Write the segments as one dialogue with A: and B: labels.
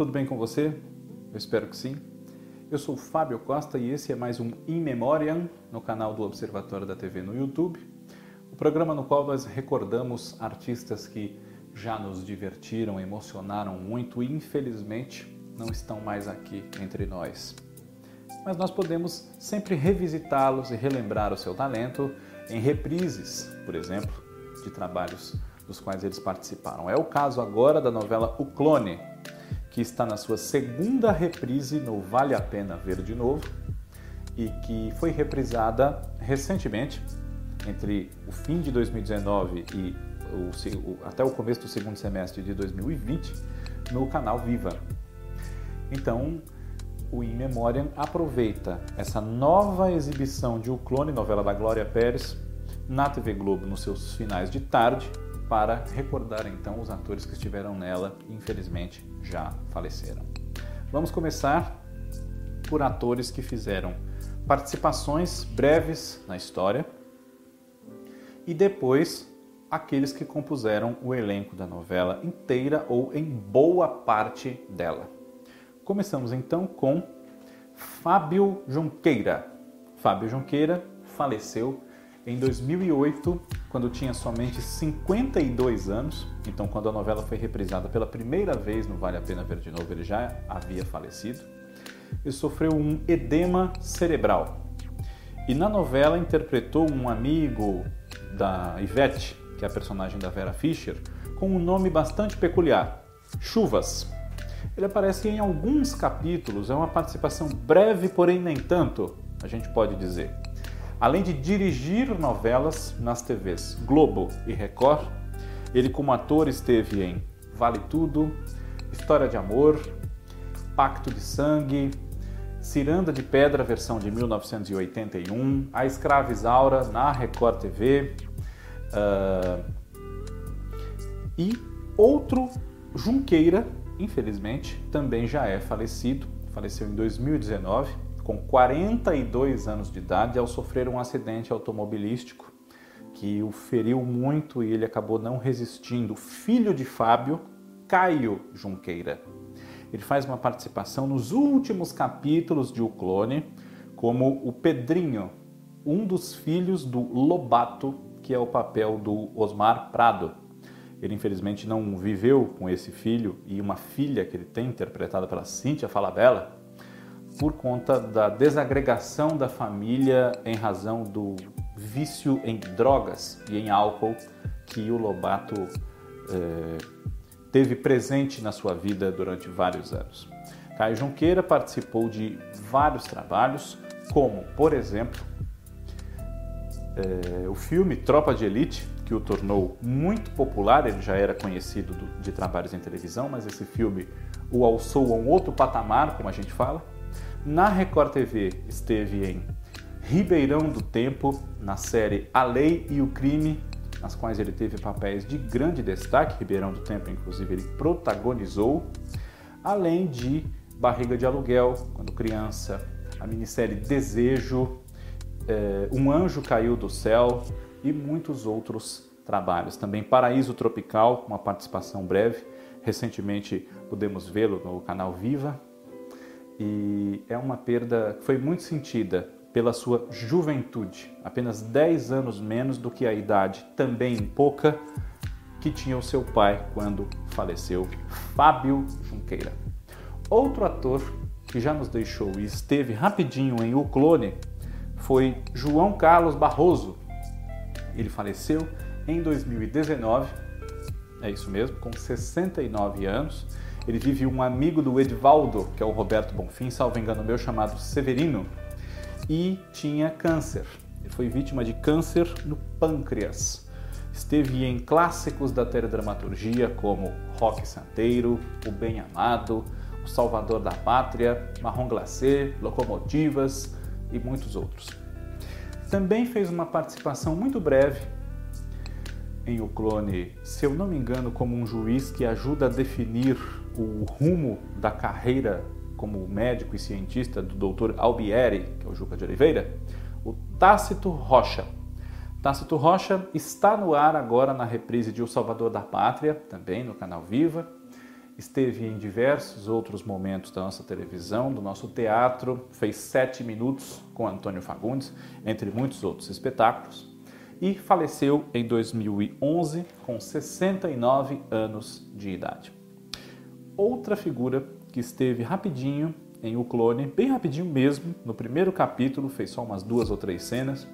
A: Tudo bem com você? Eu espero que sim. Eu sou Fábio Costa e esse é mais um In Memoriam no canal do Observatório da TV no YouTube, o programa no qual nós recordamos artistas que já nos divertiram, emocionaram muito e infelizmente não estão mais aqui entre nós. Mas nós podemos sempre revisitá-los e relembrar o seu talento em reprises, por exemplo, de trabalhos dos quais eles participaram. É o caso agora da novela O Clone, que está na sua segunda reprise no Vale a Pena Ver de Novo e que foi reprisada recentemente, entre o fim de 2019 e o, até o começo do segundo semestre de 2020, no canal Viva. Então, o In Memoriam aproveita essa nova exibição de O Clone, novela da Glória Pérez, na TV Globo nos seus finais de tarde, para recordar então os atores que estiveram nela e infelizmente já faleceram. Vamos começar por atores que fizeram participações breves na história e depois aqueles que compuseram o elenco da novela inteira ou em boa parte dela. Começamos então com Fábio Junqueira. Fábio Junqueira faleceu em 2008, quando tinha somente 52 anos. Então, quando a novela foi reprisada pela primeira vez no Vale a Pena Ver de Novo, ele já havia falecido. Ele sofreu um edema cerebral. E na novela interpretou um amigo da Ivete, que é a personagem da Vera Fischer, com um nome bastante peculiar, Chuvas. Ele aparece em alguns capítulos, é uma participação breve, porém nem tanto, a gente pode dizer. Além de dirigir novelas nas TVs Globo e Record, ele como ator esteve em Vale Tudo, História de Amor, Pacto de Sangue, Ciranda de Pedra, versão de 1981, A Escrava Isaura na Record TV uh, e outro Junqueira, infelizmente, também já é falecido, faleceu em 2019 com 42 anos de idade ao sofrer um acidente automobilístico que o feriu muito e ele acabou não resistindo. Filho de Fábio, Caio Junqueira. Ele faz uma participação nos últimos capítulos de O Clone como o Pedrinho, um dos filhos do Lobato, que é o papel do Osmar Prado. Ele infelizmente não viveu com esse filho e uma filha que ele tem, interpretada pela Cíntia Falabella, por conta da desagregação da família em razão do vício em drogas e em álcool que o Lobato eh, teve presente na sua vida durante vários anos. Caio Junqueira participou de vários trabalhos, como, por exemplo, eh, o filme Tropa de Elite, que o tornou muito popular, ele já era conhecido do, de trabalhos em televisão, mas esse filme o alçou a um outro patamar, como a gente fala. Na Record TV esteve em Ribeirão do Tempo, na série A Lei e o Crime, nas quais ele teve papéis de grande destaque. Ribeirão do Tempo, inclusive, ele protagonizou, além de Barriga de Aluguel, quando criança, a minissérie Desejo, é, Um Anjo Caiu do Céu e muitos outros trabalhos. Também Paraíso Tropical, uma participação breve. Recentemente pudemos vê-lo no canal Viva, e é uma perda que foi muito sentida pela sua juventude, apenas 10 anos menos do que a idade também pouca que tinha o seu pai quando faleceu, Fábio Junqueira. Outro ator que já nos deixou e esteve rapidinho em O Clone foi João Carlos Barroso. Ele faleceu em 2019, é isso mesmo, com 69 anos ele vive um amigo do Edvaldo, que é o Roberto Bonfim, salvo engano meu, chamado Severino, e tinha câncer. Ele foi vítima de câncer no pâncreas. Esteve em clássicos da teledramaturgia como Rock Santeiro, O Bem Amado, O Salvador da Pátria, Marrom Glacé, Locomotivas e muitos outros. Também fez uma participação muito breve em O Clone, se eu não me engano, como um juiz que ajuda a definir o rumo da carreira como médico e cientista do Dr. Albieri, que é o Juca de Oliveira, o Tácito Rocha. Tácito Rocha está no ar agora na reprise de O Salvador da Pátria, também no canal Viva. esteve em diversos outros momentos da nossa televisão, do nosso teatro, fez Sete Minutos com Antônio Fagundes, entre muitos outros espetáculos, e faleceu em 2011 com 69 anos de idade. Outra figura que esteve rapidinho em O Clone, bem rapidinho mesmo, no primeiro capítulo, fez só umas duas ou três cenas,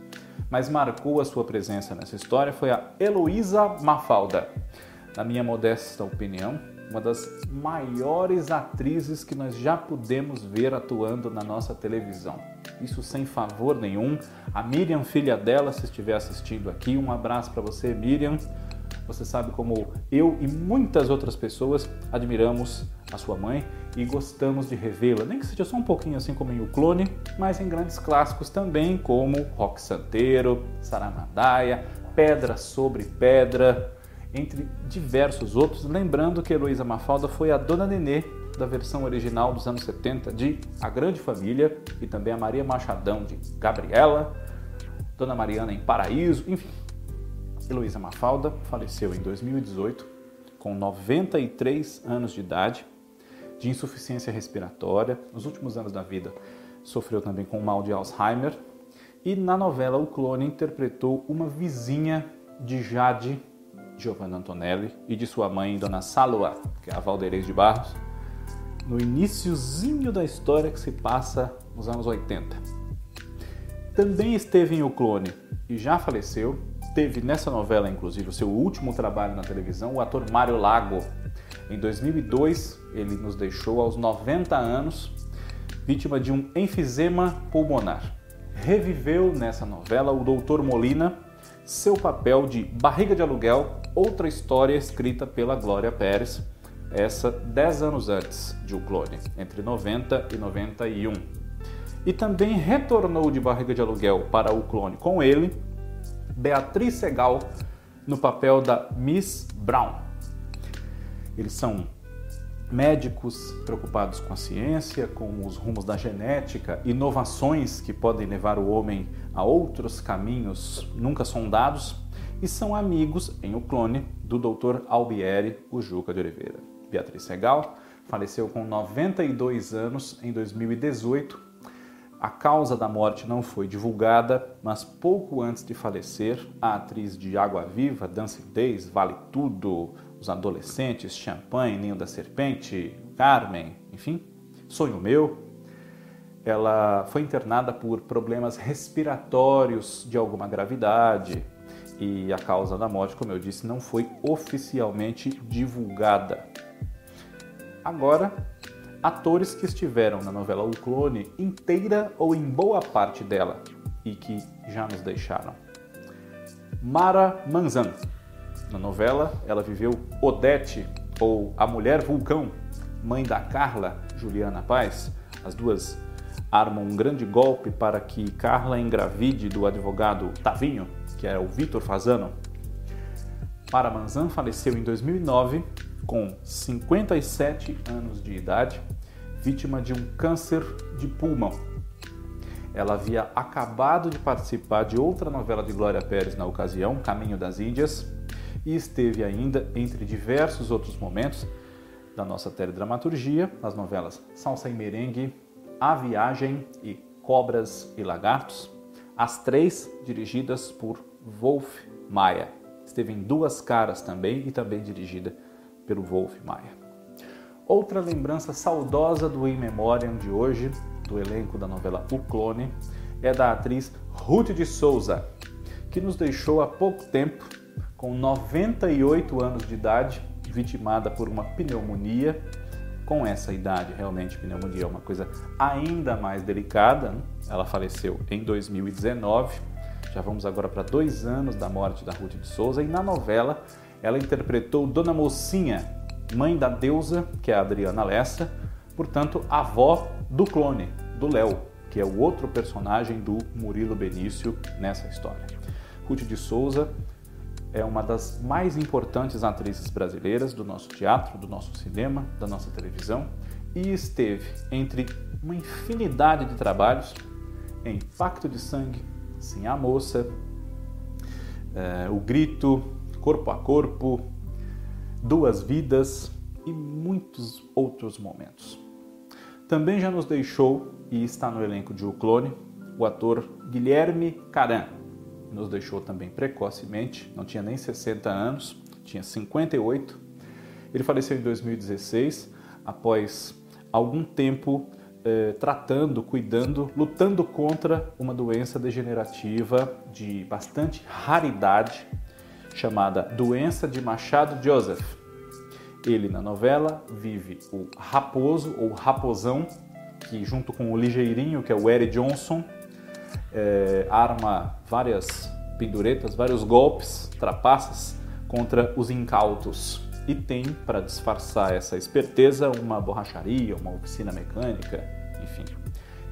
A: mas marcou a sua presença nessa história, foi a Heloísa Mafalda. Na minha modesta opinião, uma das maiores atrizes que nós já pudemos ver atuando na nossa televisão. Isso sem favor nenhum. A Miriam, filha dela, se estiver assistindo aqui, um abraço para você, Miriam. Você sabe como eu e muitas outras pessoas admiramos a sua mãe e gostamos de revê-la, nem que seja só um pouquinho assim como em O Clone, mas em grandes clássicos também, como Rock Santeiro, Saramadaia, Pedra sobre Pedra, entre diversos outros. Lembrando que Heloísa Mafalda foi a Dona Nenê da versão original dos anos 70 de A Grande Família e também a Maria Machadão de Gabriela, Dona Mariana em Paraíso, enfim. Heloísa Mafalda faleceu em 2018 com 93 anos de idade de insuficiência respiratória. Nos últimos anos da vida sofreu também com mal de Alzheimer e na novela O Clone interpretou uma vizinha de Jade Giovanna Antonelli e de sua mãe, Dona Salua, que é a Valderez de Barros, no iníciozinho da história que se passa nos anos 80. Também esteve em O Clone e já faleceu. Teve nessa novela, inclusive, o seu último trabalho na televisão, o ator Mário Lago. Em 2002, ele nos deixou aos 90 anos, vítima de um enfisema pulmonar. Reviveu nessa novela o Dr. Molina, seu papel de barriga de aluguel, outra história escrita pela Glória Pérez, essa 10 anos antes de O Clone, entre 90 e 91. E também retornou de barriga de aluguel para O Clone com ele, Beatriz Segal, no papel da Miss Brown. Eles são médicos preocupados com a ciência, com os rumos da genética, inovações que podem levar o homem a outros caminhos nunca sondados, e são amigos em O Clone do Dr. Albieri, o Juca de Oliveira. Beatriz Segal faleceu com 92 anos em 2018. A causa da morte não foi divulgada, mas pouco antes de falecer, a atriz de Água Viva, Dancing Days, Vale Tudo, Os Adolescentes, Champanhe, Ninho da Serpente, Carmen, enfim, Sonho Meu, ela foi internada por problemas respiratórios de alguma gravidade e a causa da morte, como eu disse, não foi oficialmente divulgada. Agora, atores que estiveram na novela O Clone inteira ou em boa parte dela e que já nos deixaram. Mara Manzan. Na novela, ela viveu Odete, ou a Mulher Vulcão, mãe da Carla, Juliana Paz. As duas armam um grande golpe para que Carla engravide do advogado Tavinho, que era o Vitor Fazano. Mara Manzan faleceu em 2009 com 57 anos de idade, vítima de um câncer de pulmão. Ela havia acabado de participar de outra novela de Glória Pérez na ocasião, Caminho das Índias, e esteve ainda entre diversos outros momentos da nossa teledramaturgia, nas novelas Salsa e Merengue, A Viagem e Cobras e Lagartos, as três dirigidas por Wolf Maia. Esteve em Duas Caras também e também dirigida pelo Wolf Maia. Outra lembrança saudosa do In Memoriam de hoje, do elenco da novela O Clone, é da atriz Ruth de Souza, que nos deixou há pouco tempo, com 98 anos de idade, vitimada por uma pneumonia. Com essa idade, realmente, pneumonia é uma coisa ainda mais delicada. Né? Ela faleceu em 2019. Já vamos agora para dois anos da morte da Ruth de Souza. E na novela, ela interpretou Dona Mocinha, mãe da deusa, que é a Adriana Lessa, portanto, avó do clone, do Léo, que é o outro personagem do Murilo Benício nessa história. Ruth de Souza é uma das mais importantes atrizes brasileiras do nosso teatro, do nosso cinema, da nossa televisão e esteve entre uma infinidade de trabalhos em Pacto de Sangue, Sim a Moça, é, O Grito, Corpo a Corpo, Duas Vidas, e muitos outros momentos. Também já nos deixou e está no elenco de O Clone o ator Guilherme Caran. Nos deixou também precocemente, não tinha nem 60 anos, tinha 58. Ele faleceu em 2016 após algum tempo eh, tratando, cuidando, lutando contra uma doença degenerativa de bastante raridade chamada doença de Machado Joseph. Ele na novela vive o raposo ou raposão, que junto com o ligeirinho, que é o Eric Johnson, é, arma várias penduretas, vários golpes, trapaças contra os incautos. E tem, para disfarçar essa esperteza, uma borracharia, uma oficina mecânica, enfim.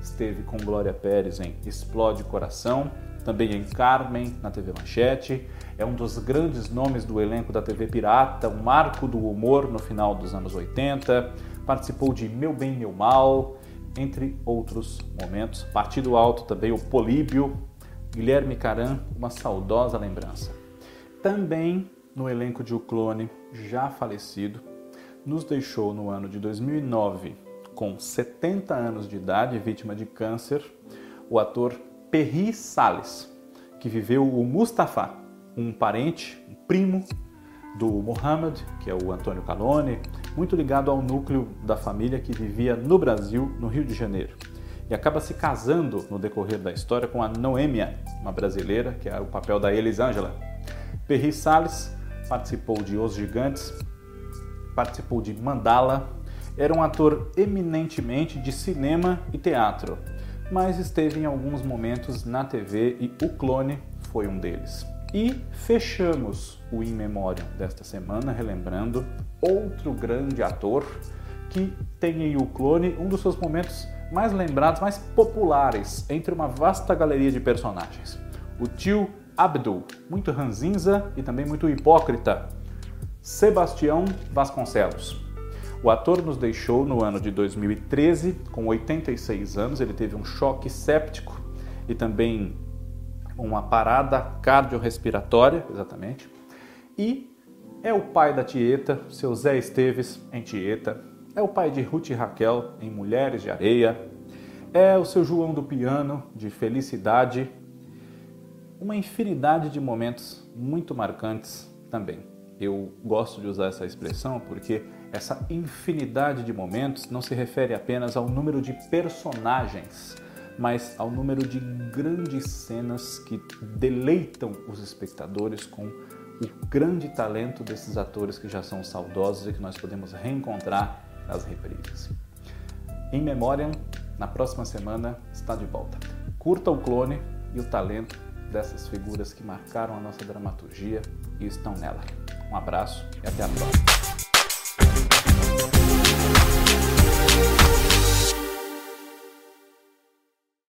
A: Esteve com Glória Pérez em Explode Coração, também em Carmen, na TV Manchete. É um dos grandes nomes do elenco da TV Pirata, um marco do humor no final dos anos 80. Participou de Meu Bem, Meu Mal, entre outros momentos. Partido Alto também, o Políbio, Guilherme Caran, uma saudosa lembrança. Também no elenco de O Clone, já falecido, nos deixou no ano de 2009, com 70 anos de idade, vítima de câncer, o ator Perry Salles, que viveu o Mustafa, um parente, um primo do Mohammed, que é o Antônio Calone, muito ligado ao núcleo da família que vivia no Brasil, no Rio de Janeiro. E acaba se casando no decorrer da história com a Noêmia, uma brasileira, que é o papel da Elisângela. Perry Salles participou de Os Gigantes, participou de Mandala, era um ator eminentemente de cinema e teatro, mas esteve em alguns momentos na TV e O Clone foi um deles. E fechamos o In Memoriam desta semana relembrando outro grande ator que tem em O Clone um dos seus momentos mais lembrados, mais populares entre uma vasta galeria de personagens. O tio Abdul, muito ranzinza e também muito hipócrita. Sebastião Vasconcelos. O ator nos deixou no ano de 2013, com 86 anos. Ele teve um choque séptico e também uma parada cardiorrespiratória, exatamente. E é o pai da Tieta, seu Zé Esteves, em Tieta. É o pai de Ruth e Raquel, em Mulheres de Areia. É o seu João do Piano, de Felicidade. Uma infinidade de momentos muito marcantes também. Eu gosto de usar essa expressão porque essa infinidade de momentos não se refere apenas ao número de personagens mas ao número de grandes cenas que deleitam os espectadores com o grande talento desses atores que já são saudosos e que nós podemos reencontrar nas reprises. Em Memória, na próxima semana, está de volta. Curta o clone e o talento dessas figuras que marcaram a nossa dramaturgia e estão nela. Um abraço e até a próxima.